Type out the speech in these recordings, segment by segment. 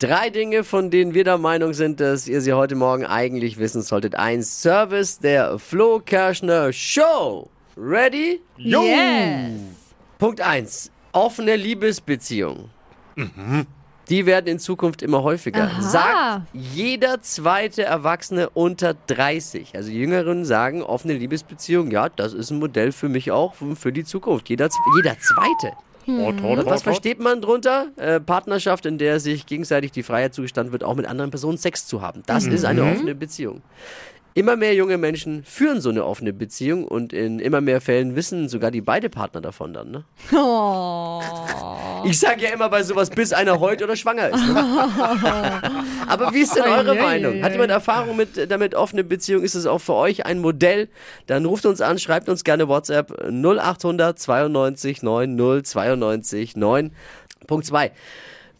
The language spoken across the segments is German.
Drei Dinge, von denen wir der Meinung sind, dass ihr sie heute Morgen eigentlich wissen solltet. Ein Service der Flo Kerschner Show. Ready? Yes. Punkt 1. Offene Liebesbeziehungen. Die werden in Zukunft immer häufiger. Aha. Sagt jeder zweite Erwachsene unter 30. Also die Jüngeren sagen, offene Liebesbeziehung, ja, das ist ein Modell für mich auch für die Zukunft. Jeder, jeder zweite. Was versteht man drunter? Äh, Partnerschaft, in der sich gegenseitig die Freiheit zugestanden wird, auch mit anderen Personen Sex zu haben. Das ist eine offene Beziehung. Immer mehr junge Menschen führen so eine offene Beziehung und in immer mehr Fällen wissen sogar die beide Partner davon dann. Ne? Oh. Ich sage ja immer bei sowas, bis einer heult oder schwanger ist. Ne? Aber wie ist denn eure Eieiei. Meinung? Hat jemand Erfahrung mit damit offene Beziehung? Ist es auch für euch ein Modell? Dann ruft uns an, schreibt uns gerne WhatsApp 0800 92 90 92 9. Punkt 2.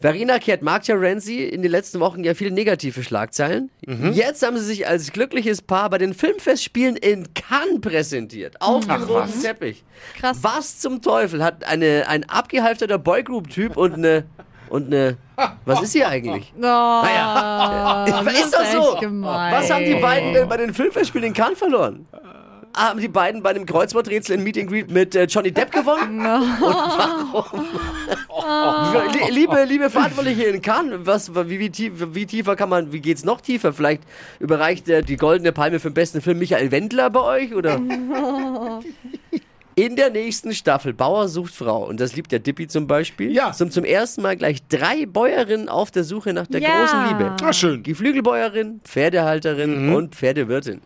Verena kehrt Mark Terenzi in den letzten Wochen ja viele negative Schlagzeilen. Jetzt haben sie sich als glückliches Paar bei den Filmfestspielen in Cannes präsentiert. Auf dem roten Teppich. Krass. Was zum Teufel hat eine, ein abgehalfterter Boygroup-Typ und eine. Und eine. Was ist sie eigentlich? Oh, Naja, das ist doch so. Gemein. Was haben die beiden denn bei den Filmfestspielen in Cannes verloren? Haben die beiden bei dem Kreuzworträtsel in Meet and Greet mit äh, Johnny Depp gewonnen? Und warum? Lie- liebe, liebe Verantwortliche in Cannes, was, wie, wie, tief, wie tiefer kann man, wie geht's noch tiefer? Vielleicht überreicht äh, die Goldene Palme für den besten Film Michael Wendler bei euch? Oder? In der nächsten Staffel Bauer sucht Frau, und das liebt der Dippi zum Beispiel, Ja. sind zum ersten Mal gleich drei Bäuerinnen auf der Suche nach der Ja. großen Liebe. Ah, schön. Geflügelbäuerin, Pferdehalterin und Pferdewirtin.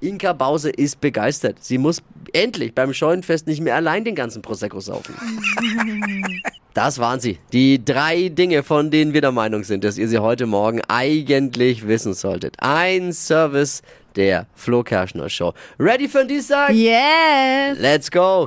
Inka Bause ist begeistert. Sie muss endlich beim Scheunenfest nicht mehr allein den ganzen Prosecco saufen. Das waren sie. Die drei Dinge, von denen wir der Meinung sind, dass ihr sie heute Morgen eigentlich wissen solltet. Ein Service der Flo Kerschner Show. Ready für den Dienstag? Yes. Let's go!